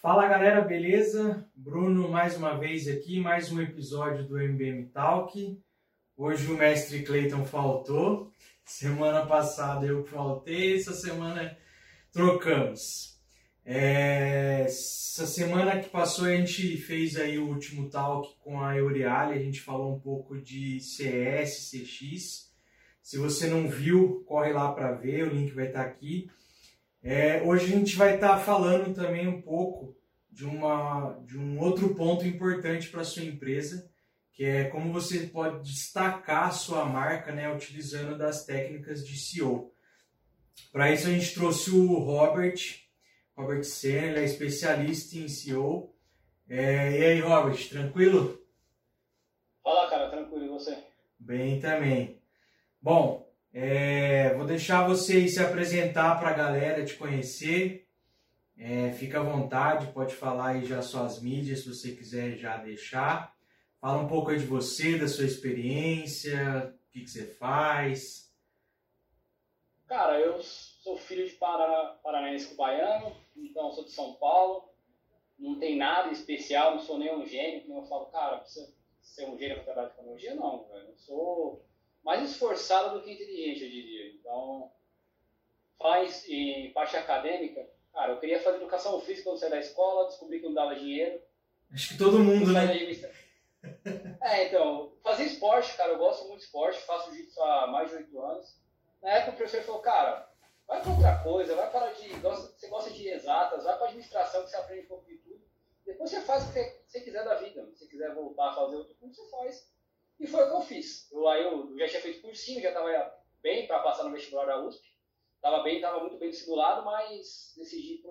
Fala galera, beleza? Bruno mais uma vez aqui, mais um episódio do MBM Talk. Hoje o mestre Clayton faltou, semana passada eu faltei, essa semana trocamos. É, essa semana que passou a gente fez aí o último talk com a Eureale, a gente falou um pouco de CS, CX. Se você não viu, corre lá para ver, o link vai estar aqui. É, hoje a gente vai estar falando também um pouco de, uma, de um outro ponto importante para sua empresa, que é como você pode destacar a sua marca né, utilizando das técnicas de SEO. Para isso a gente trouxe o Robert, Robert Senna, ele é especialista em SEO. É, e aí, Robert, tranquilo? Fala, cara, tranquilo, e você? Bem também. Bom, é, vou deixar você se apresentar para a galera te conhecer. É, fica à vontade, pode falar aí já suas mídias, se você quiser já deixar. Fala um pouco aí de você, da sua experiência, o que, que você faz. Cara, eu sou filho de Paraná, paranaense com baiano, então sou de São Paulo. Não tem nada especial, não sou nem um gênio, como eu falo, cara, precisa ser um gênio para trabalhar de tecnologia, não, velho. Eu sou mais esforçado do que inteligente, eu diria. Então, faz em parte acadêmica, cara, eu queria fazer educação física quando saí da escola, descobri que não dava dinheiro. Acho que todo mundo, né? É, então, fazer esporte, cara, eu gosto muito de esporte, faço jiu-jitsu há mais de oito anos. Na época o professor falou, cara, vai pra outra coisa, vai para de. Você gosta de exatas, vai pra administração que você aprende um pouco de tudo. Depois você faz o que você quiser da vida. Se você quiser voltar a fazer outro curso, você faz. E foi o que eu fiz. Eu, aí eu já tinha feito cursinho, já estava bem para passar no vestibular da USP. Estava bem, estava muito bem dissimulado, mas decidi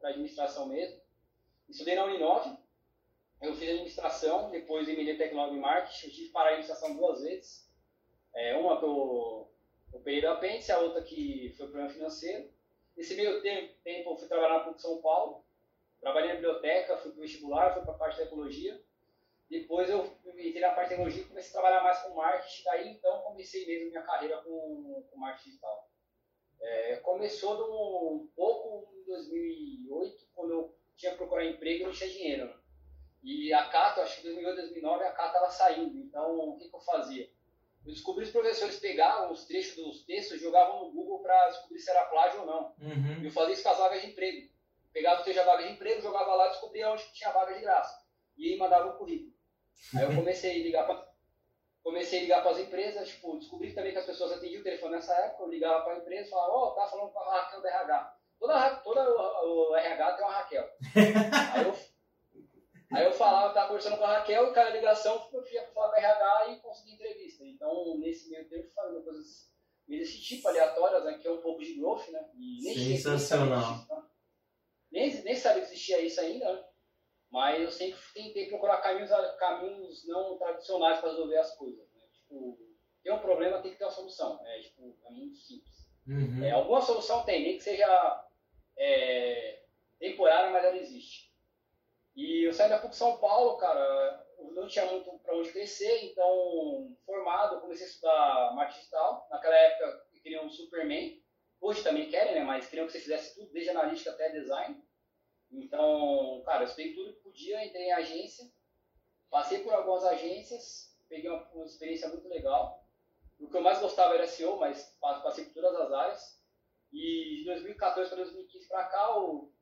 para administração mesmo. Estudei na Uninove, eu fiz administração, depois emendei tecnológico e marketing. Eu tive que parar a administração duas vezes. É, uma que eu operei do apêndice, a outra que foi problema financeiro. Nesse meio tempo, eu fui trabalhar na PUC São Paulo. Trabalhei na biblioteca, fui para o vestibular, fui para a parte de tecnologia. Depois eu entrei na parte de tecnologia e comecei a trabalhar mais com marketing. Daí então comecei mesmo minha carreira com, com marketing digital. É, começou no, um pouco em 2008, quando eu tinha que procurar emprego e não tinha dinheiro. Né? E a Cata, acho que em 2008, 2009, a Cata estava saindo. Então, o que, que, eu fazia? Eu descobri os professores pegavam os trechos dos textos e jogavam no Google para descobrir se era plágio ou não. Uhum. E eu fazia isso com as vagas de emprego. Pegava o texto da vaga de emprego, jogava lá e descobria onde tinha vaga de graça. E aí mandava o currículo. Aí eu comecei a ligar para comecei a ligar para as empresas, tipo, descobri também que as pessoas atendiam o telefone nessa época, eu ligava para a empresa e falava, ó, oh, tá falando com a Raquel da RH. Toda, toda o, o RH tem uma Raquel. aí, eu, aí eu falava, tava conversando com a Raquel e cada ligação eu ia falar com a RH e consegui entrevista. Então, nesse meio tempo, fazendo coisas desse tipo aleatórias, né, que é um pouco de growth, né? E nem Sensacional. Nem, nem sabia que existia isso ainda, né? Mas eu sempre tentei procurar caminhos, caminhos não tradicionais para resolver as coisas. Né? Tipo, tem um problema, tem que ter uma solução. É, tipo, é muito simples. Uhum. É, alguma solução tem, nem que seja é, temporária, mas ela existe. E eu saí da PUC São Paulo, cara, não tinha muito para onde crescer, então, formado, comecei a estudar marketing digital. Naquela época, eu queria um Superman. Hoje também querem, né? Mas queriam que você fizesse tudo, desde analítica até design. Então, cara, eu estudei tudo que podia, entrei em agência, passei por algumas agências, peguei uma, uma experiência muito legal. O que eu mais gostava era SEO, mas passei por todas as áreas. E de 2014 para 2015 para cá, eu,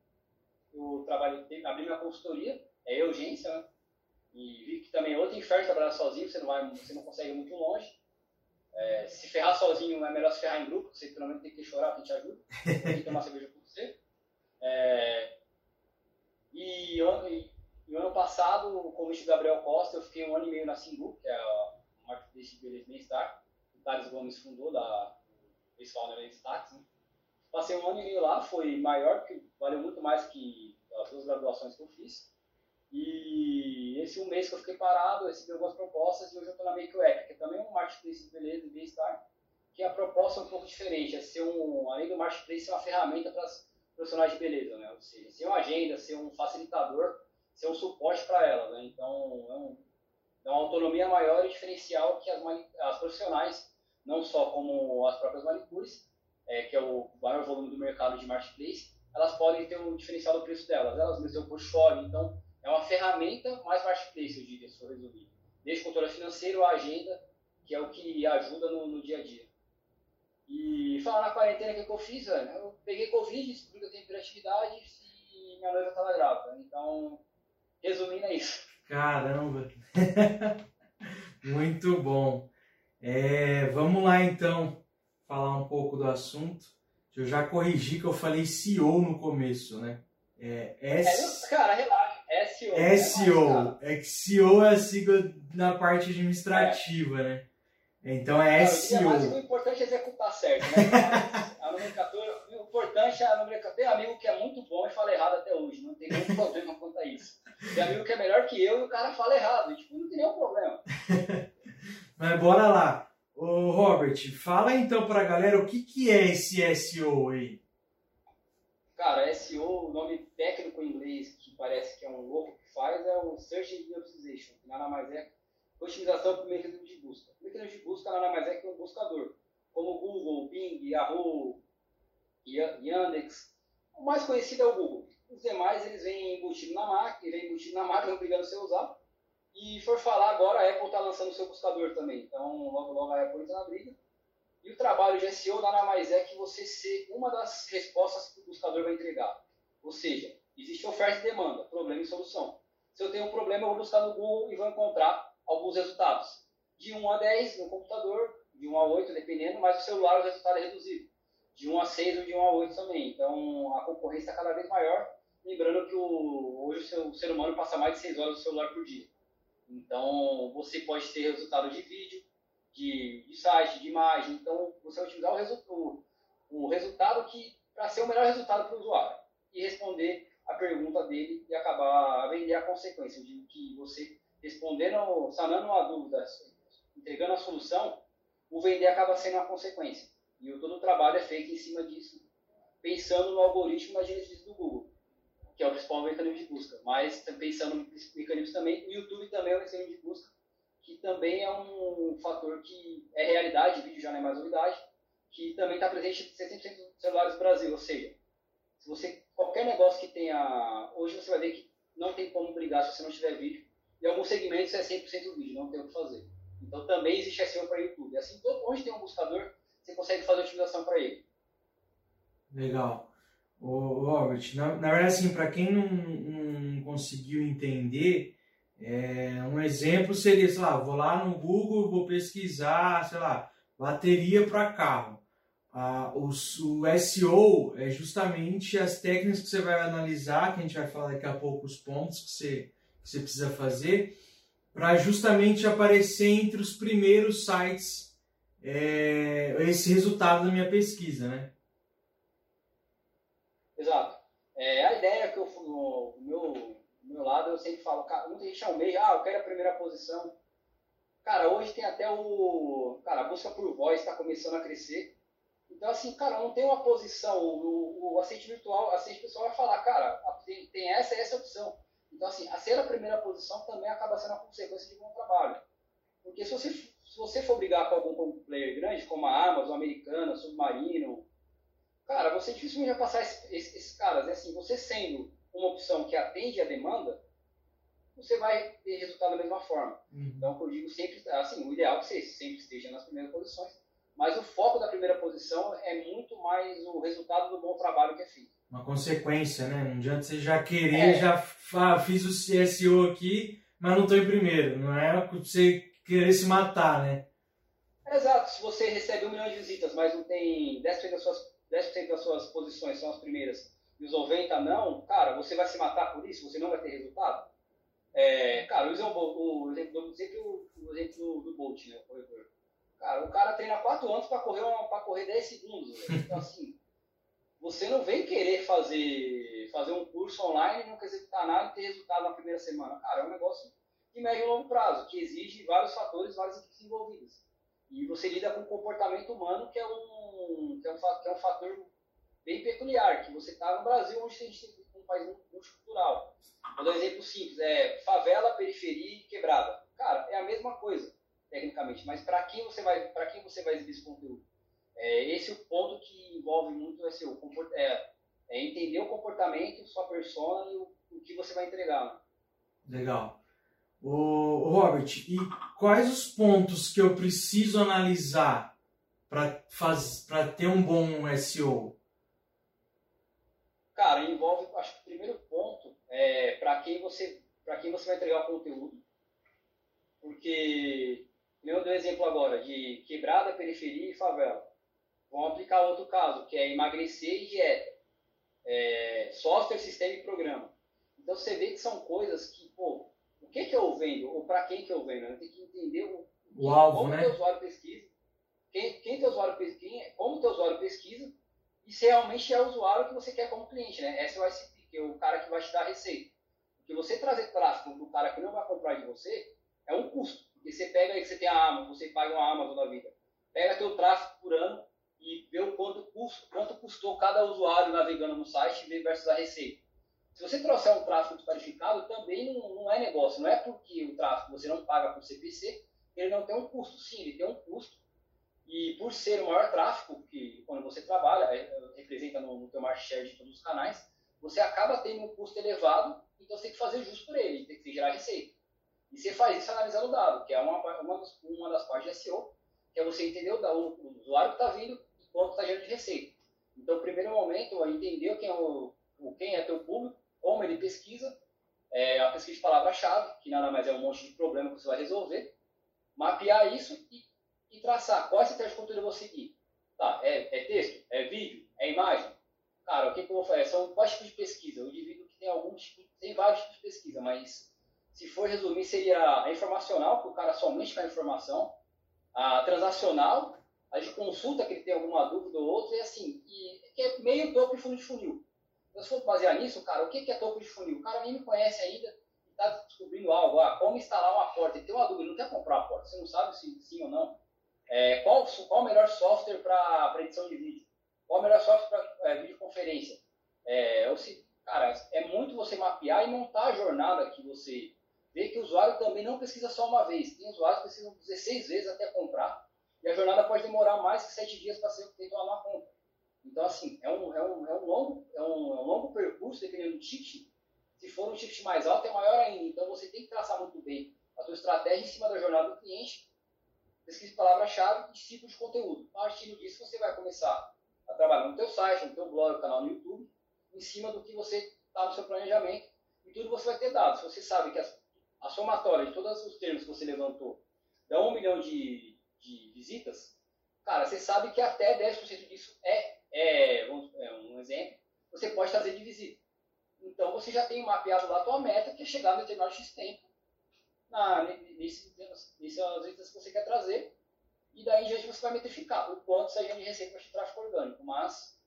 eu abri minha consultoria, é urgência, né? E vi que também é outro inferno trabalhar sozinho, você não, vai, você não consegue ir muito longe. É, se ferrar sozinho é melhor se ferrar em grupo, você pelo menos tem que chorar, quem te ajuda, tem que tomar cerveja com você. É, e, e, e ano passado, o convite do Gabriel Costa, eu fiquei um ano e meio na Singu, que é a marketplace de beleza bem-estar. O Thales Gomes fundou, da ex-founder da Destaques. Né? Passei um ano e meio lá, foi maior, porque valeu muito mais que as duas graduações que eu fiz. E esse um mês que eu fiquei parado, eu recebi algumas propostas e hoje eu estou na Make App, que é também um marketplace de beleza e bem-estar, que a proposta é um pouco diferente, é ser um, além do marketplace, ser uma ferramenta para as profissionais de beleza, né? Ou seja, ser uma agenda, ser um facilitador, ser um suporte para elas, né? Então, é, um, é uma autonomia maior e diferencial que as, as profissionais, não só como as próprias manicures, é, que é o maior volume do mercado de marketplace, elas podem ter um diferencial do preço delas. Elas mesmas têm o portfólio, então é uma ferramenta mais marketplace, eu diria, se for resumir. Desde o controle financeiro, a agenda, que é o que ajuda no, no dia a dia. E falar na quarentena que, que eu fiz, velho, eu peguei Covid, descobri que eu tenho hiperatividade e minha noiva estava grávida. Então, resumindo é isso. Caramba! Muito bom. É, vamos lá então falar um pouco do assunto. Eu já corrigi que eu falei CEO no começo, né? É, S... é cara, relaxa. SEO. SEO. É, é que CEO é a sigla na parte administrativa, é. né? Então é SEO. Mas o importante é executar certo, né? a nomenclatura, o importante é a nomenclatura. Tem amigo que é muito bom e fala errado até hoje, não tem nenhum problema quanto a isso. Tem amigo que é melhor que eu e o cara fala errado, e, tipo, não tem nenhum problema. Mas bora lá. Ô Robert, fala então pra galera o que, que é esse SEO aí. Cara, SEO, o nome técnico em inglês que parece que é um louco que faz, é o Search Engine Optimization, que nada mais é otimização por mecanismo de busca. O mecanismo de busca nada mais é que um buscador, como Google, Bing, Yahoo, Yandex. O mais conhecido é o Google. Os demais eles vêm embutido na máquina, vêm embutido na máquina, obrigando você a usar. E for falar agora, a Apple está lançando o seu buscador também. Então, logo logo a Apple entra na briga. E o trabalho de SEO nada mais é que você ser uma das respostas que o buscador vai entregar. Ou seja, existe oferta e demanda, problema e solução. Se eu tenho um problema, eu vou buscar no Google e vou encontrar alguns resultados. De 1 a 10 no computador, de 1 a 8, dependendo, mas no celular o resultado é reduzido. De 1 a 6 ou de 1 a 8 também. Então a concorrência está cada vez maior. Lembrando que o, hoje o ser humano passa mais de 6 horas no celular por dia. Então você pode ter resultado de vídeo, de, de site, de imagem. Então você utilizar o, resu o, o resultado que para ser o melhor resultado para o usuário e responder a pergunta dele e acabar a vender a consequência de que você respondendo, sanando uma dúvida, entregando a solução, o vender acaba sendo uma consequência. E todo o trabalho é feito em cima disso, pensando no algoritmo da Genesis do Google, que é o principal mecanismo de busca. Mas pensando no mecanismo também, o YouTube também é um mecanismo de busca, que também é um fator que é realidade, vídeo já não é mais novidade, que também está presente em 70% dos celulares do Brasil. Ou seja, se você qualquer negócio que tenha. Hoje você vai ver que não tem como brigar se você não tiver vídeo em alguns segmentos é 100% vídeo, não tem o que fazer. Então também existe SEO para YouTube. Assim, onde tem um buscador, você consegue fazer otimização para ele. Legal. Ô, Robert, na, na verdade, assim, para quem não, não conseguiu entender, é, um exemplo seria, sei lá, vou lá no Google, vou pesquisar, sei lá, bateria para carro. Ah, o, o, SEO é justamente as técnicas que você vai analisar, que a gente vai falar daqui a pouco os pontos que você que você precisa fazer para justamente aparecer entre os primeiros sites é, esse resultado da minha pesquisa, né? Exato. É, a ideia que eu, no, meu, no meu lado, eu sempre falo, cara, muita gente almeja, ah, eu quero a primeira posição. Cara, hoje tem até o. Cara, a busca por voz está começando a crescer. Então, assim, cara, não tem uma posição. O, o assistente virtual, o assistente pessoal vai falar, cara, tem, tem essa e essa opção. Então, assim, a ser a primeira posição também acaba sendo a consequência de bom trabalho. Porque se você, se você for brigar com algum player grande, como a Amazon, Americana, Submarino, cara, você dificilmente vai passar esses, esses, caras. Né? Assim, você sendo uma opção que atende a demanda, você vai ter resultado da mesma forma. Uhum. Então, eu digo sempre, assim, o ideal é que você sempre esteja nas primeiras posições, mas o foco da primeira posição é muito mais o resultado do bom trabalho que é feito uma consequência, né? Não adianta você já querer, é. já fiz o CSO aqui, mas não estou em primeiro. Não é você querer se matar, né? Exato. Se você recebe um milhão de visitas, mas não tem 10% das suas, 10 das suas posições são as primeiras e os 90 não, cara, você vai se matar por isso? Você não vai ter resultado? É, cara, o, exemplo, dizer que o, o exemplo do, Bolt, né, o corredor. Cara, o cara treina 4 anos para correr, correr 10 segundos. Então, assim, você não vem querer fazer, fazer um curso online, não quer executar nada e ter resultado na primeira semana. Cara, é um negócio de médio e longo prazo, que exige vários fatores, várias equipes envolvidas. E você lida com o comportamento humano, que é um, que é um, que é um fator bem peculiar, que você está no Brasil, onde a gente tem um país multicultural. Vou dar um exemplo simples, é favela, periferia e quebrada. Cara, é a mesma coisa, tecnicamente, mas para quem você vai para quem você vai exibir esse conteúdo? É, esse é o ponto que envolve muito o SEO, é, é entender o comportamento, sua persona e o, o que você vai entregar. Né? Legal. O Robert, e quais os pontos que eu preciso analisar para ter um bom SEO? Cara, envolve, acho que o primeiro ponto é para quem você para quem você vai entregar o conteúdo, porque eu dei um exemplo agora de quebrada, periferia e favela. Vamos aplicar outro caso, que é emagrecer e dieta, é, software, sistema e programa. Então você vê que são coisas que, pô, que que eu vendo ou para quem que eu vendo? Eu tenho que entender o, o alvo, como né? o teu usuário pesquisa, quem, quem teu usuário pesquisa, como teu usuário pesquisa e se realmente é o usuário que você quer como cliente, né? Esse é o ICP, que é o cara que vai te dar receita. Porque você trazer tráfego do cara que não vai comprar de você é um custo. Porque você pega aí que você tem a Amazon, você paga uma Amazon da vida. Pega teu tráfego por ano e vê o quanto, custo, quanto custou cada usuário navegando no site versus a receita. Se você trouxer um tráfego desqualificado, também não, não é negócio. Não é porque o tráfego você não paga por CPC, ele não tem um custo. Sim, ele tem um custo. E por ser o maior tráfego, que quando você trabalha, é, representa no, no teu market share de todos os canais, você acaba tendo um custo elevado, então você tem que fazer justo por ele, tem que gerar receita. E você faz isso analisando o dado, que é uma, uma, das, uma das partes de SEO, que é você entender o, o, o usuário que está vindo e quanto está gerando de receita. Então, primeiro momento é entender quem é, o, quem é teu público, como ele pesquisa, é a pesquisa de palavra-chave, que nada mais é um monte de problema que você vai resolver, mapear isso e, e traçar qual estratégia de conteúdo eu vou seguir. Tá, é, é, texto? É vídeo? É imagem? Cara, o que, que eu vou fazer? São quais tipos de pesquisa? Eu divido que tem alguns tipos, tem vários tipos de pesquisa, mas se for resumir, seria a informacional, que o cara somente quer informação, a transacional, a de consulta, que ele tem alguma dúvida ou outra, e assim, e, que é meio topo e fundo de funil. Então, se for basear nisso, cara, o que é topo de funil? O cara nem me conhece ainda está descobrindo algo. Ah, como instalar uma porta? Ele tem uma dúvida, não quer comprar uma porta, você não sabe se sim ou não. É, qual, qual o melhor software para edição de vídeo? Qual o melhor software para é, videoconferência? É, ou se, cara, é muito você mapear e montar a jornada que você vê que o usuário também não pesquisa só uma vez. Tem usuários que precisam 16 vezes até comprar e a jornada pode demorar mais que 7 dias para ser feita uma compra. Então, assim, é um, é um, é um, longo, é um, é um longo percurso, dependendo do ticket. Se for um ticket mais alto, é maior ainda. Então, você tem que traçar muito bem a sua estratégia em cima da jornada do cliente, pesquisa palavra-chave e ciclo de conteúdo. A partir disso, você vai começar a trabalhar no teu site, no teu blog, no canal no YouTube, em cima do que você está no seu planejamento. E tudo você vai ter dados. Você sabe que a, a somatória de todos os termos que você levantou dá um milhão de, de visitas, cara, você sabe que até 10% disso é é, é, um exemplo, você pode trazer de visita. Então você já tem mapeado lá a tua meta, que é chegar no determinado X tempo, na, nesse, visitas que você quer trazer, e daí diante você vai metrificar o quanto você de receita para tráfego orgânico. Mas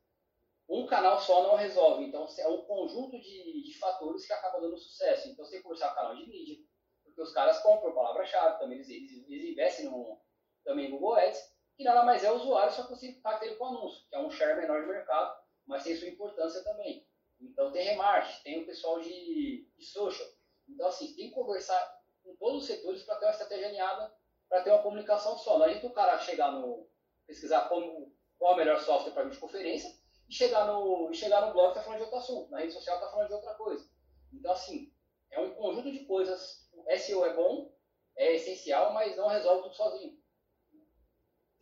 um canal só não resolve. Então é um conjunto de, de fatores que acaba dando sucesso. Então você tem que forçar o canal de mídia, porque os caras compram palavra-chave, também eles, eles, investem no, também Google Ads, que nada mais é o usuário, só que você impacta ele com anúncio, que é um share menor de mercado, mas tem sua importância também. Então tem remarketing, tem o pessoal de, de social. Então assim, tem que conversar com todos os setores para ter uma estratégia alinhada, para ter uma comunicação só. Não adianta o cara chegar no. pesquisar como, qual é o melhor software para videoconferência e chegar no, e chegar no blog e tá falando de outro assunto, na rede social está falando de outra coisa. Então assim, é um conjunto de coisas. O SEO é bom, é essencial, mas não resolve tudo sozinho.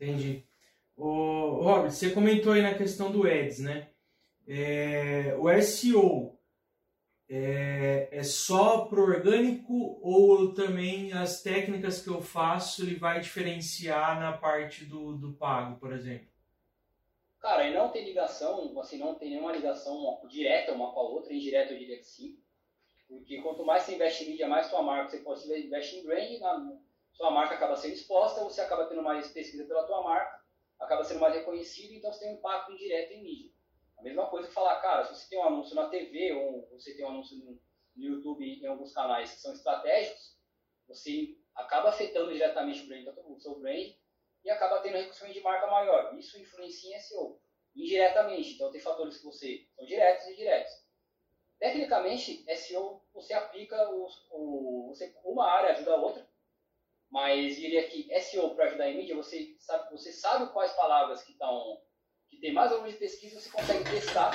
Entendi. O Robert, você comentou aí na questão do Ads, né? É, o SEO é, é só pro orgânico ou também as técnicas que eu faço ele vai diferenciar na parte do, do pago, por exemplo? Cara, e não tem ligação, assim, não tem nenhuma ligação direta uma com a outra, indireta eu diria que sim. Porque quanto mais você investe em mídia, mais sua marca você pode investir em brand, sua marca acaba sendo exposta, você acaba tendo mais pesquisa pela tua marca, acaba sendo mais reconhecido, então você tem um impacto indireto em mídia. A mesma coisa que falar, cara, se você tem um anúncio na TV ou você tem um anúncio no, YouTube em alguns canais que são estratégicos, você acaba afetando diretamente o, brand, o seu brand e acaba tendo reconhecimento de marca maior. Isso influencia em SEO, indiretamente. Então tem fatores que você são diretos e indiretos. Tecnicamente, SEO você aplica o, você, uma área ajuda a outra. Mas diria que SEO para ajudar em mídia, você sabe, você sabe quais palavras que estão que tem mais volume de pesquisa, você consegue testar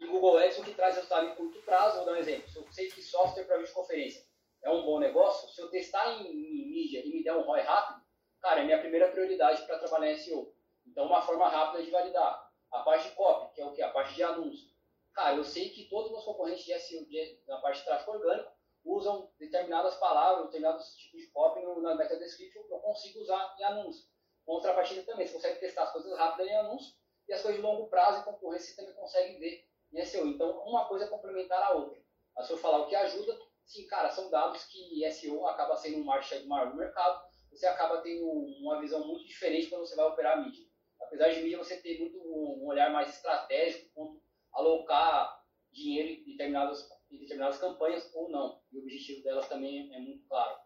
em Google Ads o que traz resultado em curto prazo. Vou dar um exemplo. Se eu sei que software para videoconferência é um bom negócio, se eu testar em, em mídia e me der um ROI rápido, cara, é minha primeira prioridade para trabalhar em SEO. Então, uma forma rápida de validar. A parte de copy, que é o que? A parte de anúncio. Cara, eu sei que todos os concorrentes de SEO, de, na parte de tráfego orgânico, usam determinadas palavras, determinados tipos de copy no, na meta description, eu consigo usar em anúncio. Contrapartida também, você consegue testar as coisas rápidas em anúncio e as coisas de longo prazo e concorrência você também consegue ver em SEO. Então, uma coisa é complementar a outra. A se eu falar o que ajuda, sim, cara, são dados que SEO acaba sendo um marcha maior no mercado, você acaba tendo uma visão muito diferente quando você vai operar a mídia. Apesar de mídia você ter muito um olhar mais estratégico, quanto alocar dinheiro em determinadas, em determinadas campanhas ou não. E o objetivo delas também é muito claro.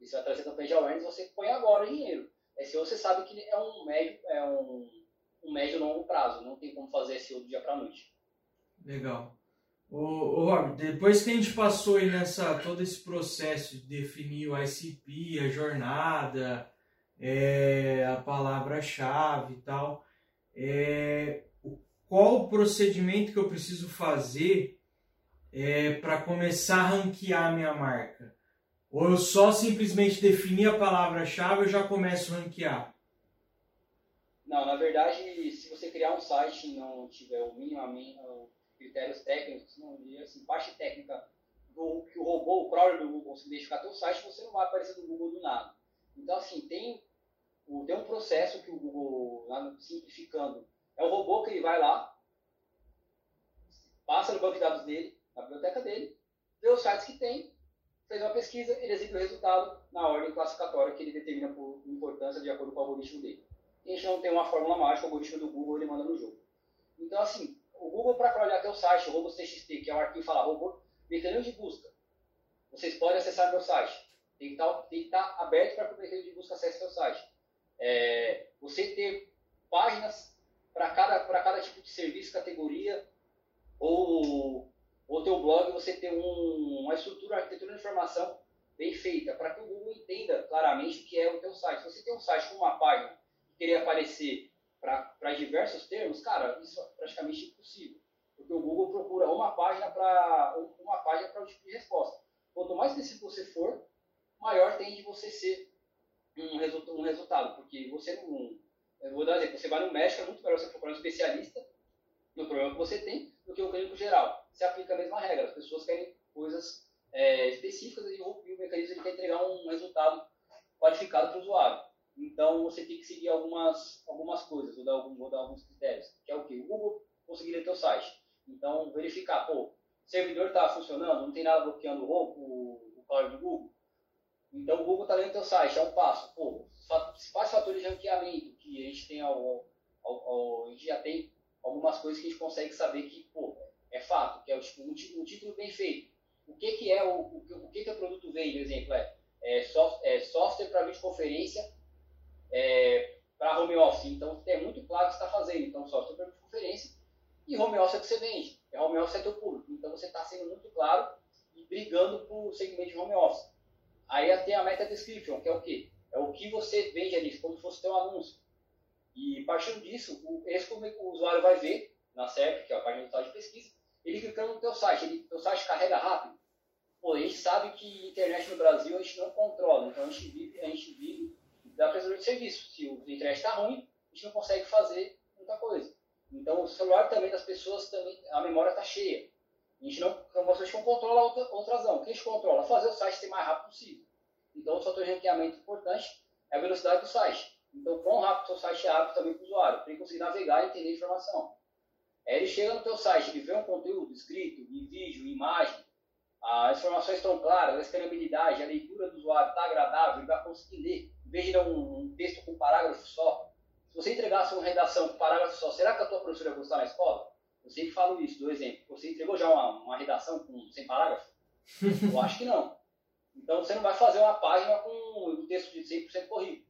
E você vai trazer campanha de awareness, você põe agora dinheiro. SEO você sabe que é um médio, é um, um médio e longo prazo, não tem como fazer SEO do dia para noite. Legal. Ô Rob, depois que a gente passou aí nessa todo esse processo de definir o ICP, a jornada, é, a palavra-chave e tal, é, qual o procedimento que eu preciso fazer é, para começar a ranquear a minha marca? Ou eu só simplesmente definir a palavra-chave e já começo a ranquear? Não, na verdade, se você criar um site e não tiver o minimamente critérios técnicos, não assim, parte técnica do que o robô, o crawler do Google se identificar teu site, você não vai aparecer no Google do nada. Então, assim, tem, tem um processo que o Google, simplificando, é o robô que ele vai lá, passa no banco de dados dele, na biblioteca dele, vê os sites que tem, fez uma pesquisa, ele exibe o resultado na ordem classificatória que ele determina por importância de acordo com o algoritmo dele. A gente não tem uma fórmula mágica, o algoritmo do Google ele manda no jogo. Então, assim, o Google, para crawlar teu site, o robotxt, que é um arquivo fala robô, mecanismo de busca. Vocês podem acessar meu site. Tem que estar, tá, estar tá aberto para que o mecanismo de busca acesse seu site. É, você ter páginas para cada, cada tipo de serviço, categoria, ou o teu blog, você ter um, uma estrutura, uma arquitetura de informação bem feita, para que o Google entenda claramente o que é o teu site. Se você tem um site com uma página que queria aparecer para diversos termos, cara, isso é praticamente impossível. Porque o Google procura uma página para uma página para o tipo de resposta. Quanto mais específico você for, maior tende você ser um, resultado, um resultado. Porque você não. Eu vou dar exemplo, você vai no médico, é muito melhor você procurar um especialista no problema que você tem do que o clínico geral. Você aplica a mesma regra. As pessoas querem coisas é, específicas e o, e o mecanismo ele quer entregar um resultado qualificado para o usuário. Então você tem que seguir algumas, algumas coisas, vou dar, algum, vou dar alguns critérios, que é o que? O Google conseguir ler teu site. Então verificar, pô, o servidor está funcionando, não tem nada bloqueando o, o, cloud do Google. Então o Google está lendo teu site, é um passo. Pô, principais fatores de ranqueamento que a gente tem ao, ao, ao, a gente já tem algumas coisas que a gente consegue saber que, pô, é fato, que é tipo, um, um título bem feito. O que, que é o, o, o que, que o produto vende, por exemplo, é, é, soft, é software para videoconferência é, para home office. Então, é muito claro o que está fazendo. Então, software para conferência e home office é que você vende. É home office é teu público. Então, você está sendo muito claro e brigando para o segmento de home office. Aí tem a meta description, que é o quê? É o que você vende ali, como se fosse teu anúncio. E partindo disso, o, esse o usuário vai ver na SERP, que é a página do site de pesquisa, ele clicando no teu site. Ele, teu site carrega rápido. Pô, a gente sabe que internet no Brasil a gente não controla. Então, a gente vive, a gente vive da prestador de serviço. Se o internet está ruim, a gente não consegue fazer muita coisa. Então, o celular também das pessoas, também, a memória está cheia. A gente não, então, vocês não controla outra, outra razão. O que a gente controla? Fazer o site ser mais rápido possível. Então, o fator de ranqueamento importante é a velocidade do site. Então, quão rápido o seu site abre também para o usuário, para ele conseguir navegar e entender a informação. Aí ele chega no teu site, ele vê um conteúdo escrito, em vídeo, em imagem, as informações estão claras, a escaneabilidade, a leitura do usuário está agradável, ele vai conseguir ler em vez de dar um, um texto com um parágrafo só, se você entregasse uma redação com um parágrafo só, será que a tua professora ia gostar na escola? Eu sempre falo isso, do exemplo. Você entregou já uma, uma redação com, sem parágrafo? Eu acho que não. Então você não vai fazer uma página com um texto de 100% corrido.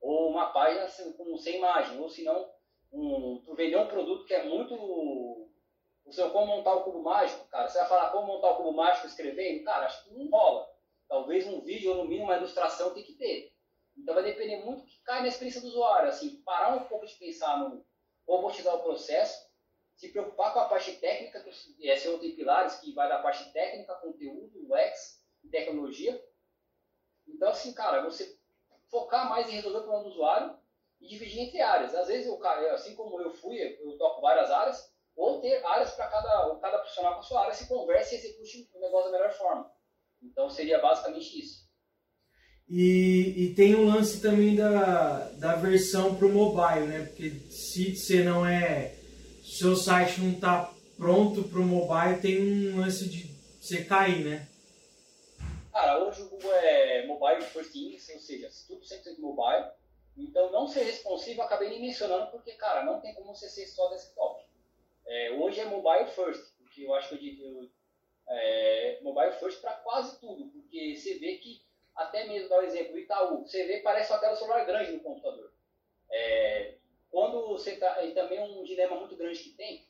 Ou uma página com, sem imagem. Ou se não, um, tu vender um produto que é muito. O seu como montar o cubo mágico, cara. Você vai falar como montar o cubo mágico escrevendo? Cara, acho que não rola. Talvez um vídeo ou no mínimo uma ilustração tem que ter. Então vai depender muito do que cai na experiência do usuário. Assim, parar um pouco de pensar no robotizar o processo, se preocupar com a parte técnica, que SEO tem pilares, que vai da parte técnica, conteúdo, UX, tecnologia. Então, assim, cara, você focar mais em resolver o problema do usuário e dividir entre áreas. Às vezes, eu, assim como eu fui, eu toco várias áreas, ou ter áreas para cada, cada profissional com a sua área se converse e execute o negócio da melhor forma. Então, seria basicamente isso. E, e tem o um lance também da, da versão para o mobile, né? Porque se você não é. seu site não está pronto para o mobile, tem um lance de você cair, né? Cara, hoje o Google é mobile first index, ou seja, tudo 100% mobile. Então, não ser responsivo, acabei nem mencionando, porque, cara, não tem como você ser só desktop. É, hoje é mobile first, porque eu acho que eu é, mobile first para quase tudo, porque você vê que até mesmo dar o exemplo, o Itaú, você vê parece uma tela celular grande no computador. É, quando você tá, e também um dilema muito grande que tem,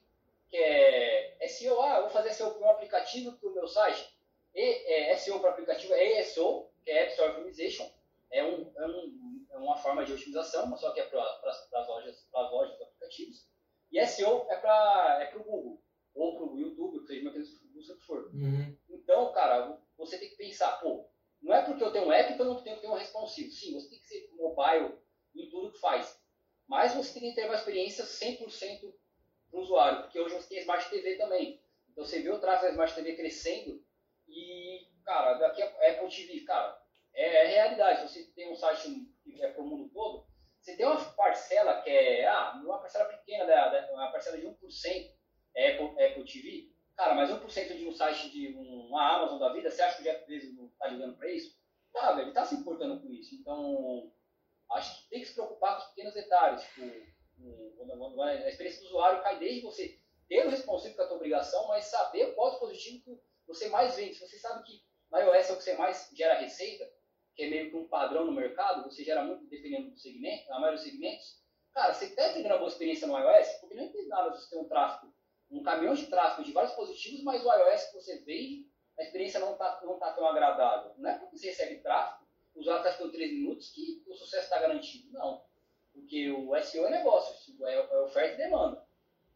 que é SEO, ah, vou fazer SEO para um aplicativo para o meu site. E, é, SEO para aplicativo é ESO, que é App Store Optimization, é, um, é, um, é uma forma de otimização, só que é para as lojas, lojas dos aplicativos. E SEO é para é o Google, ou para o YouTube, seja uma busca que for. Uhum. Então, cara, você tem que pensar, pô, não é porque eu tenho um app que eu não tenho que ter um responsivo. Sim, você tem que ser mobile em tudo que faz. Mas você tem que ter uma experiência 100% para o usuário, porque hoje você tem Smart TV também. Então você vê o tráfego da Smart TV crescendo e, cara, daqui a Apple TV, cara, é, é realidade. Você tem um site que é para o mundo todo, você tem uma parcela que é, ah, uma parcela pequena, da, uma parcela de 1% é Apple, Apple TV, Cara, mas 1% de um site de uma Amazon da vida, você acha que o Jeff Bezos não está ligando para isso? Tá, velho, ele está se importando com isso. Então, acho que tem que se preocupar com os pequenos detalhes. Tipo, a experiência do usuário cai desde você ter o responsivo com a tua obrigação, mas saber o qual dispositivo que você mais vende. Se você sabe que na iOS é o que você mais gera receita, que é meio que um padrão no mercado, você gera muito dependendo do segmento, a maioria dos segmentos, cara, você está tendo uma boa experiência no iOS, porque não tem nada você ter um tráfego um caminhão de tráfego de vários dispositivos, mas o iOS que você vende, a experiência não está não tá tão agradável. Não é porque você recebe tráfego, o usuário está ficando 3 minutos que o sucesso está garantido. Não. Porque o SEO é negócio, é, é oferta e demanda.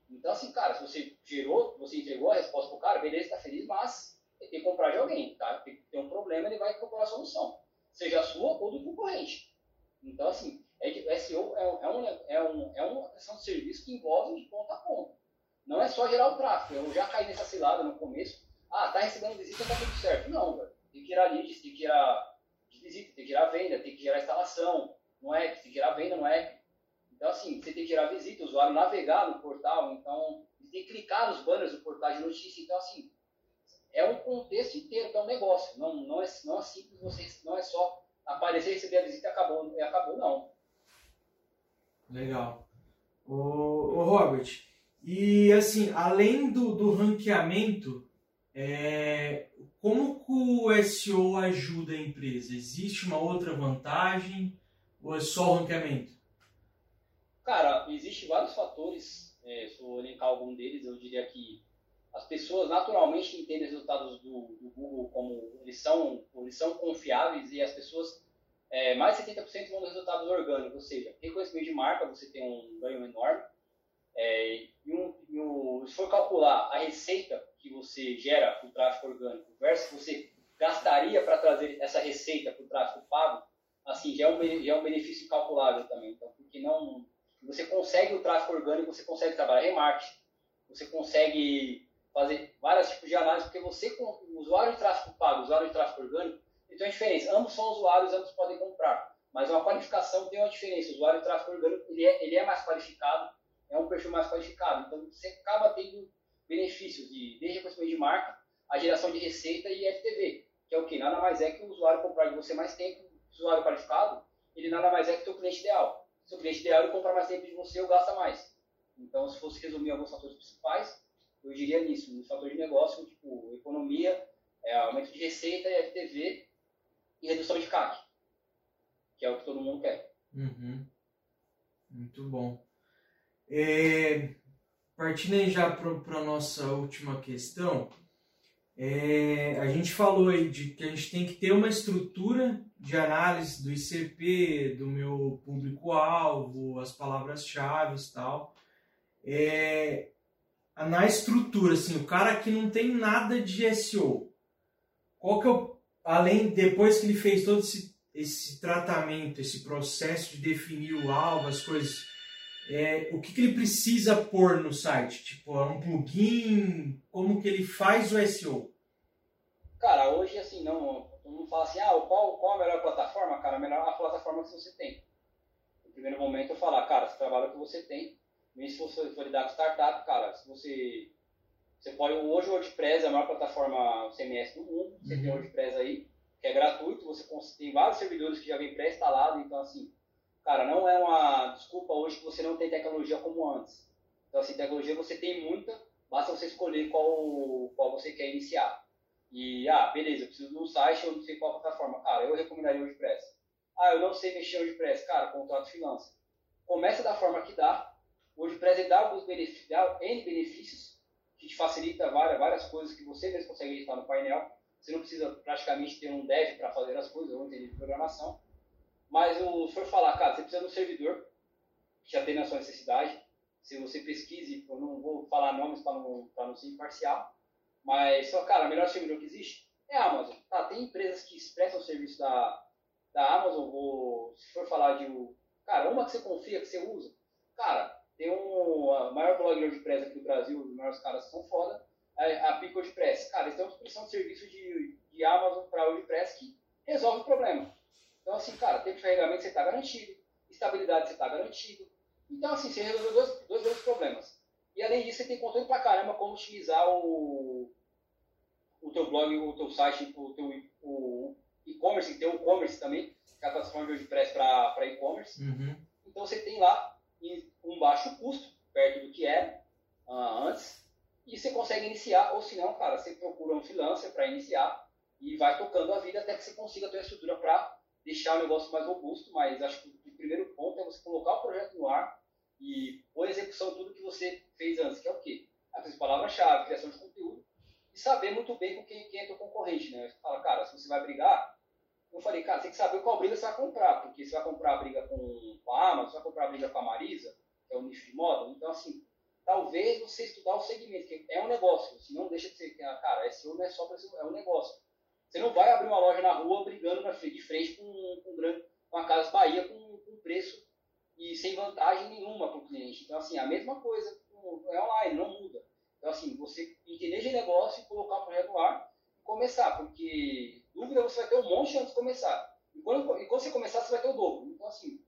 Então, assim, cara, se você gerou, você entregou a resposta para o cara, beleza, está feliz, mas tem que comprar de alguém, tá? Tem ter um problema, ele vai procurar a solução. Seja sua ou do concorrente. Então, assim, é, SEO é, é, um, é, um, é uma questão de serviço que envolve de ponta a ponta. Não é só gerar o tráfego. Eu já caí nessa cilada no começo. Ah, tá recebendo visita, tá tudo certo. Não, velho. Tem que gerar leads, tem que gerar visita, tem que gerar venda, tem que gerar instalação no app, tem que gerar venda no app. Então, assim, você tem que gerar visita, o usuário navegar no portal, então, tem que clicar nos banners do portal de notícia. Então, assim, é um contexto inteiro, que é um negócio. Não, não, é, não é simples, você, não é só aparecer, receber a visita e acabou, acabou, não. Legal. Ô, ô Robert, e assim, além do, do ranqueamento, é, como que o SEO ajuda a empresa? Existe uma outra vantagem ou é só o ranqueamento? Cara, existem vários fatores. É, se eu elencar algum deles, eu diria que as pessoas naturalmente entendem os resultados do, do Google como eles são, eles são confiáveis e as pessoas, é, mais de 70% vão nos resultados orgânicos, ou seja, reconhecimento de marca, você tem um ganho enorme. É, e, um, e se for calcular a receita que você gera com o tráfego orgânico versus você gastaria para trazer essa receita para o tráfego pago, assim, já é, um, já é um benefício calculável também. Então, porque não, você consegue o tráfego orgânico, você consegue trabalhar remarketing, você consegue fazer vários tipos de análise, porque você, o usuário de tráfego pago, o usuário de tráfego orgânico, então a diferença, ambos são usuários, ambos podem comprar, mas uma qualificação tem uma diferença, o usuário de tráfego orgânico, ele é, ele é mais qualificado, é um perfil mais qualificado. Então, você acaba tendo benefícios de, de reconhecimento de marca, a geração de receita e FTV, que é o que? Nada mais é que o usuário comprar de você mais tempo, o usuário qualificado, ele nada mais é que o seu cliente ideal. Seu cliente ideal, ele compra mais tempo de você ou gasta mais. Então, se fosse resumir alguns fatores principais, eu diria nisso, no fator de negócio, tipo, economia, é, aumento de receita, FTV e redução de CAC, que é o que todo mundo quer. Uhum. Muito bom. É, partindo aí já para a nossa última questão, é, a gente falou aí de que a gente tem que ter uma estrutura de análise do ICP, do meu público-alvo, as palavras-chave e tal. É, na estrutura, assim, o cara que não tem nada de SEO, qual que é o, além, depois que ele fez todo esse, esse tratamento, esse processo de definir o alvo, as coisas, é, o que, que ele precisa pôr no site? Tipo, é um plugin, como que ele faz o SEO? Cara, hoje, assim, não, não fala assim, ah, qual, qual a melhor plataforma? Cara, a melhor a plataforma que você tem. No primeiro momento eu falar, cara, você trabalha o que você tem, mesmo se você for lidar com startup, cara, se você. Você pode. Hoje o WordPress é a maior plataforma CMS do mundo. Você uhum. tem o WordPress aí, que é gratuito, você tem vários servidores que já vem pré-instalado, então assim, cara, não é uma desculpa hoje que você não tem tecnologia como antes. Então assim, tecnologia você tem muita, basta você escolher qual, qual você quer iniciar. E, ah, beleza, eu preciso de um site, eu não sei qual plataforma. Cara, eu recomendaria o WordPress. Ah, eu não sei mexer no WordPress. Cara, contrato freelance. Começa da forma que dá, o WordPress dá alguns benefícios, N benefícios, que te facilita várias, várias coisas que você mesmo consegue editar no painel. Você não precisa praticamente ter um dev para fazer as coisas, ou um de programação. Mas o, se for falar, cara, você precisa de um servidor que já tem a sua necessidade. Se você pesquise, eu não vou falar nomes para não, não ser imparcial, mas, só, cara, o melhor servidor que existe é a Amazon. Tá, tem empresas que prestam serviço da, da Amazon, ou se for falar de. Cara, uma que você confia, que você usa. Cara, tem um a maior blog de WordPress aqui do Brasil, os maiores caras são foda, é a Pico WordPress. Cara, eles têm uma subscrição de serviço de, de Amazon para WordPress que resolve o problema. Então, assim, cara, tempo de carregamento você está garantido, estabilidade você está garantido. Então, assim, você resolveu dois, dois grandes problemas. E além disso, você tem controle pra caramba como utilizar o, o teu blog, o teu site, o teu o e-commerce, tem o e-commerce também, que é a plataforma de WordPress para e-commerce. Uhum. Então você tem lá um baixo custo, perto do que era uh, antes, e você consegue iniciar, ou se não, cara, você procura um freelancer para iniciar e vai tocando a vida até que você consiga ter a estrutura para deixar o negócio mais robusto, mas acho que o primeiro ponto é você colocar o projeto no ar e pôr execução tudo que você fez antes, que é o quê? As palavras-chave, criação de conteúdo, e saber muito bem com quem, quem é teu concorrente, né? Você fala, cara, se você vai brigar, eu falei, cara, tem que saber qual briga você vai comprar, porque você vai comprar a briga com, com a Amazon, você vai comprar a briga com a Marisa, que é o nicho de moda, então assim, talvez você estudar o segmento, que é um negócio, se não deixa de ser, cara, SEO não é só para é um negócio. Você não vai abrir uma loja na rua brigando na, de frente com, com, com a Casa Bahia com, com preço e sem vantagem nenhuma para o cliente. Então, assim, a mesma coisa é online, não muda. Então, assim, você entender de negócio e colocar o projeto e começar, porque dúvida você vai ter um monte antes de começar. E quando, e quando você começar, você vai ter o dobro. Então, assim,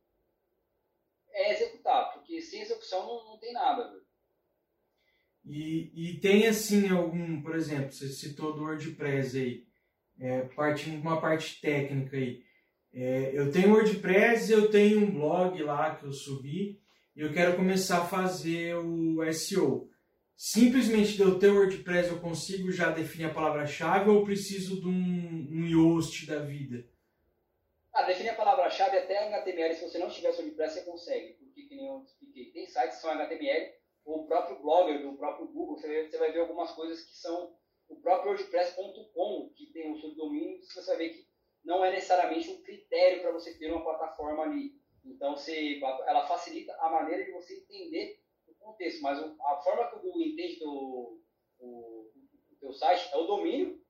é executar, porque sem execução não, não tem nada. Viu? E, e tem, assim, algum, por exemplo, você citou do WordPress aí, é, partindo de uma parte técnica aí. É, eu tenho WordPress, eu tenho um blog lá que eu subi e eu quero começar a fazer o SEO. Simplesmente eu ter WordPress eu consigo já definir a palavra-chave ou preciso de um, um Yoast da vida? Ah, definir a palavra-chave até HTML, se você não tiver WordPress, você consegue. Porque, que nem eu expliquei, tem sites que são HTML, ou o próprio Blogger do próprio Google, você, você vai ver algumas coisas que são o próprio WordPress.com, que tem o seu domínio, você vai ver que não é necessariamente um critério para você ter uma plataforma ali. Então, você, ela facilita a maneira de você entender o contexto, mas a forma que o Google entende do, o, o teu site é o domínio.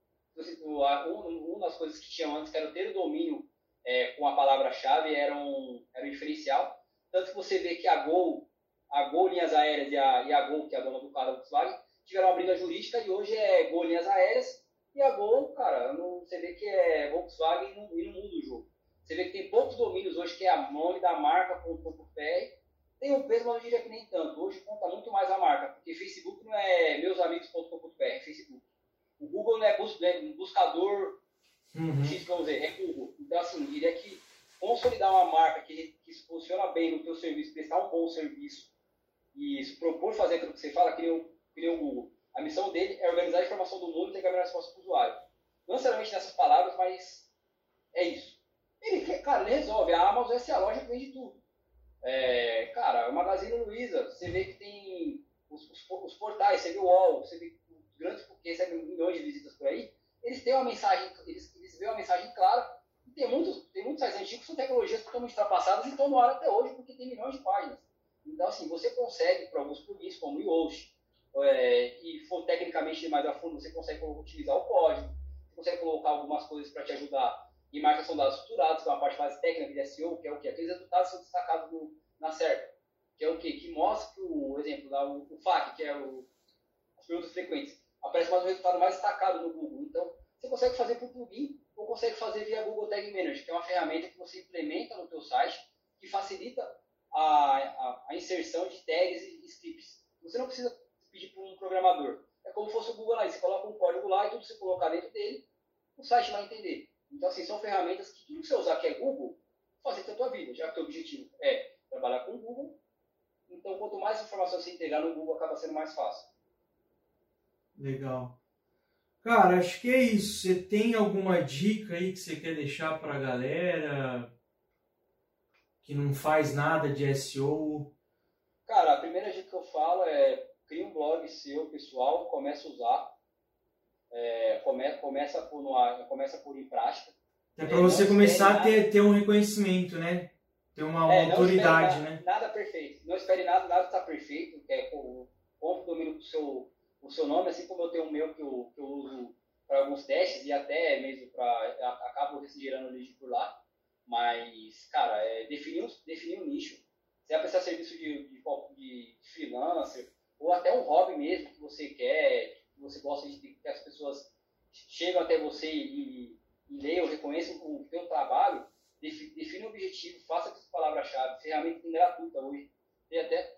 Uma das coisas que tinha antes, que era ter o domínio é, com a palavra-chave, era um, era um diferencial. Tanto que você vê que a Gol, a Gol Linhas Aéreas e a, e a Gol, que é a dona do carro da Volkswagen, tiveram uma briga jurídica e hoje é Gol Linhas Aéreas e a Gol, cara, não, você vê que é Volkswagen e não, e não muda o jogo. Você vê que tem poucos domínios hoje, que é a nome da marca, ponto, ponto, Tem um peso, mas eu diria que nem tanto. Hoje conta muito mais a marca, porque Facebook não é meusamigos.com.br, é Facebook. O Google não é, bus, é um buscador uhum. Vamos dizer, é Google. Então, assim, eu diria que consolidar uma marca que, que funciona bem no teu serviço, prestar um bom serviço e se propor fazer aquilo que você fala, o, que nem o Google a missão dele é organizar a informação do mundo e entregar a resposta para o usuário. Não necessariamente nessas palavras, mas é isso. Ele, cara, ele resolve. A Amazon é a loja que vende tudo. É, cara, o Magazine Luiza, você vê que tem os, os, os portais, você vê o UOL, você vê grandes que recebem milhões de visitas por aí, eles têm uma mensagem, eles, eles veem uma mensagem clara e tem muitos, tem muitos sites antigos são tecnologias totalmente ultrapassadas e estão no ar até hoje porque tem milhões de páginas. Então, assim, você consegue, para alguns plugins, como o Yoast, é, e for tecnicamente mais a fundo, você consegue utilizar o código, você consegue colocar algumas coisas para te ajudar em marcação de dados estruturados, que é uma parte mais técnica de SEO, que é o que? Aqueles resultados são destacados no, na certa, que é o que? Que mostra que o exemplo, lá, o, o FAQ, que é o, as perguntas frequentes, aparece mais um resultado mais destacado no Google. Então, você consegue fazer por plugin ou consegue fazer via Google Tag Manager, que é uma ferramenta que você implementa no teu site que facilita a, a, a inserção de tags e scripts. Você não precisa pedir para um programador. É como se fosse o Google lá, você coloca um código lá e tudo que você colocar dentro dele, o site vai entender. Então, assim, são ferramentas que tudo que você usar que é Google, facilita a tua vida, já que o objetivo é trabalhar com o Google. Então, quanto mais informação você integrar no Google, acaba sendo mais fácil. Legal. Cara, acho que é isso. Você tem alguma dica aí que você quer deixar para a galera que não faz nada de SEO? Cara, a primeira dica que eu falo é cria um blog seu, pessoal, começa a usar. É, come, começa, por no, começa por em prática. É para você começar a ter, ter um reconhecimento, né? Ter uma é, autoridade, nada, né? Nada perfeito. Não espere nada, nada está perfeito. É, o, o domínio do seu o seu nome, assim como eu tenho o meu que eu, que eu uso para alguns testes e até mesmo para acabo gerando lead por lá. Mas, cara, é definir, definir um nicho. Você vai prestar serviço de, de, de freelancer ou até um hobby mesmo que você quer, que você gosta de que as pessoas chegam até você e, e leiam, reconheçam o seu trabalho, define um objetivo, faça com palavra-chave. Ferramenta gratuita hoje. Tem até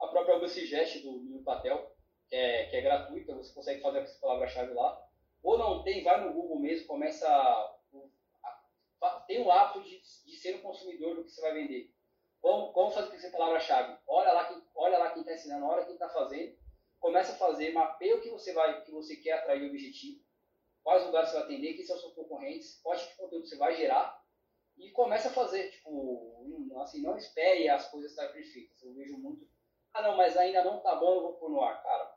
a própria Obsugest do Patel, que é, que é gratuita, você consegue fazer essa palavra-chave lá. Ou não tem, vai no Google mesmo, começa a, a, tem o hábito de, de ser um consumidor do que você vai vender. Como, como fazer com essa palavra-chave? Olha lá quem está ensinando, olha quem está fazendo, começa a fazer, mapeia o que você vai, que você quer atrair o objetivo, quais lugares você vai atender, quem são os seus concorrentes, qual tipo de conteúdo você vai gerar e começa a fazer, tipo, assim, não espere as coisas estarem perfeitas. Eu vejo muito, ah não, mas ainda não tá bom, eu vou pôr no ar. Cara,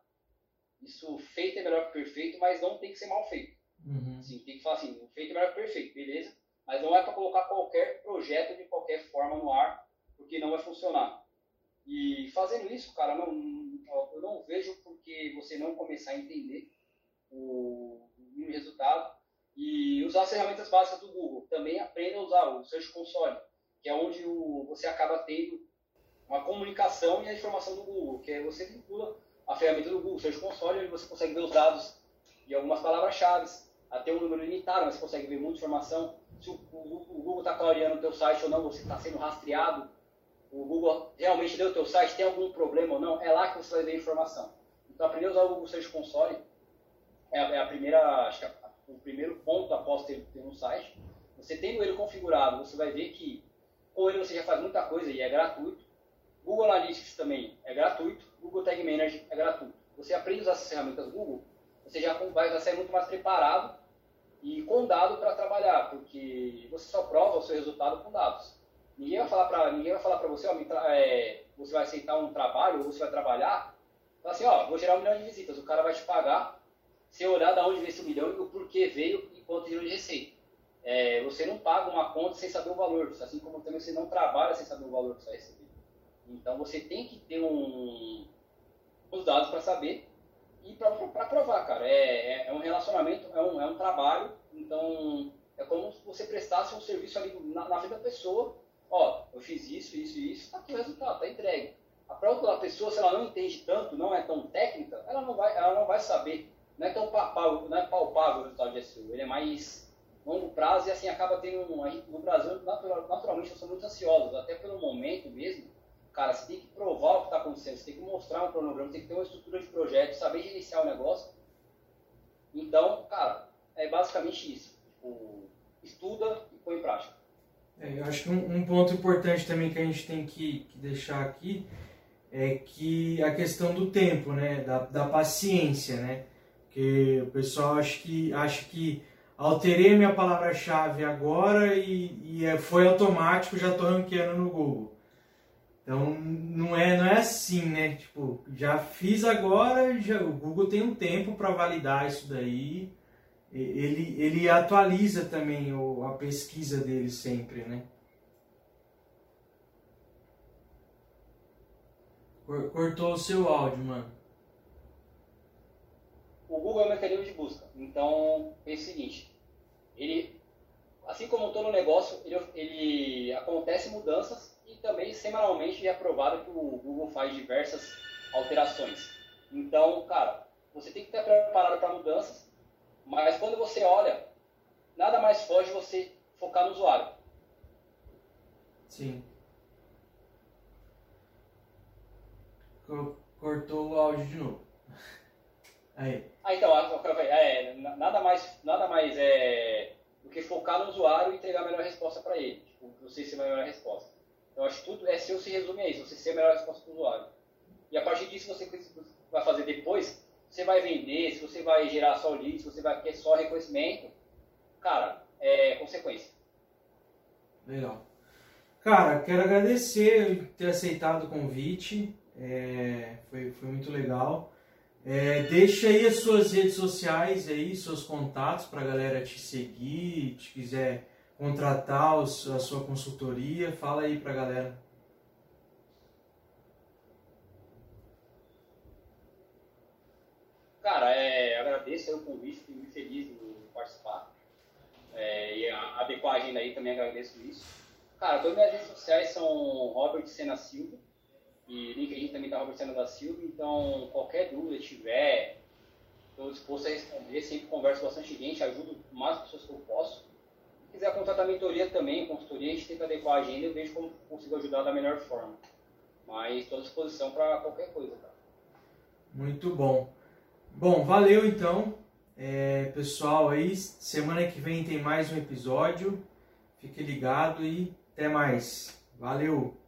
isso feito é melhor que perfeito, mas não tem que ser mal feito. Uhum. Assim, tem que falar assim, o feito é melhor que perfeito, beleza? Mas não é para colocar qualquer projeto de qualquer forma no ar, porque não vai funcionar. E fazendo isso, cara, não, eu não vejo porque você não começar a entender o, o resultado e usar as ferramentas básicas do Google. Também aprenda a usar o Search Console, que é onde o, você acaba tendo uma comunicação e a informação do Google, que é você vincula a ferramenta do Google Search Console, onde você consegue ver os dados de algumas palavras-chave, até um número limitado, mas você consegue ver muita informação. Se o, o, o Google está clareando o teu site ou não, você está sendo rastreado, o Google realmente deu o teu site, tem algum problema ou não, é lá que você vai ver a informação. Então, aprender a usar o Google Search Console é a, é a primeira, acho que é o primeiro ponto após ter, ter um site. Você tendo ele configurado, você vai ver que com ele você já faz muita coisa e é gratuito. Google Analytics também é gratuito, Google Tag Manager é gratuito. Você aprende a usar essas ferramentas Google, você já vai sair muito mais preparado e com dado para trabalhar, porque você só prova o seu resultado com dados. Ninguém vai falar para ninguém vai falar para você, ó, é, você vai aceitar um trabalho ou você vai trabalhar, assim, ó, vou gerar um milhão de visitas, o cara vai te pagar, você olhar da onde veio esse milhão e o porquê veio e quanto gerou de receita. É, você não paga uma conta sem saber o valor, assim como também você não trabalha sem saber o valor que você vai receber. Então você tem que ter um, os dados para saber e para provar, cara. É, é, é, um relacionamento, é um, é um trabalho, então é como se você prestasse um serviço ali na, na frente da pessoa. Ó, eu fiz isso, isso e isso, tá aqui o resultado, tá entregue. A própria pessoa, se ela não entende tanto, não é tão técnica, ela não vai, ela não vai saber. Não é tão palpável, não é palpável o resultado de SEO. Ele é mais longo prazo e assim acaba tendo um, no Brasil natural, naturalmente nós somos muito ansiosos, até pelo momento mesmo Cara, você tem que provar o que está acontecendo, você tem que mostrar um cronograma, tem que ter uma estrutura de projeto, saber gerenciar o negócio. Então, cara, é basicamente isso. Tipo, estuda e põe em prática. É, eu acho que um, um, ponto importante também que a gente tem que, que, deixar aqui é que a questão do tempo, né? Da, da paciência, né? Porque o pessoal acha que, acha que alterei minha palavra-chave agora e, e é, foi automático, já estou ranqueando no Google. Então não é, não é assim, né? Tipo, já fiz agora, já, o Google tem um tempo para validar isso daí ele, ele atualiza também o, a pesquisa dele sempre, né? Cortou o seu áudio, mano. O Google é um mecanismo de busca. Então, é o seguinte, ele, assim como todo negócio, ele, ele acontece mudanças e também semanalmente é aprovado que o Google faz diversas alterações. Então, cara, você tem que estar preparado para mudanças, mas quando você olha, nada mais foge você focar no usuário. Sim. Cortou o áudio de novo. Aí. Ah, então, é, nada mais, nada mais é, do que focar no usuário e entregar a melhor resposta para ele. Tipo, você ser a melhor resposta. Então, acho que tudo é seu se resume a isso, você ser a melhor resposta para o usuário. E a partir disso, você vai fazer depois, você vai vender, se você vai gerar só leads, se você vai ter só reconhecimento, cara, é consequência. Legal. Cara, quero agradecer ter aceitado o convite. É, foi, foi muito legal. É, deixa aí as suas redes sociais aí, seus contatos para a galera te seguir, te quiser contratar a sua consultoria, fala aí para a galera. Cara, é, agradeço o convite, fico muito feliz de participar. É, e a, adequar a agenda aí também agradeço isso. Cara, todas as minhas redes sociais são Robert Sena Silva e LinkedIn também está Robert Sena da Silva, então qualquer dúvida tiver, estou disposto a responder, sempre converso bastante gente, ajudo o máximo pessoas que eu posso. Se quiser contratar mentoria também, consultoria, a gente que adequar a agenda e vejo como consigo ajudar da melhor forma. Mas estou à disposição para qualquer coisa, cara. Muito bom. Bom, valeu então. É, pessoal aí, semana que vem tem mais um episódio. Fique ligado e até mais. Valeu!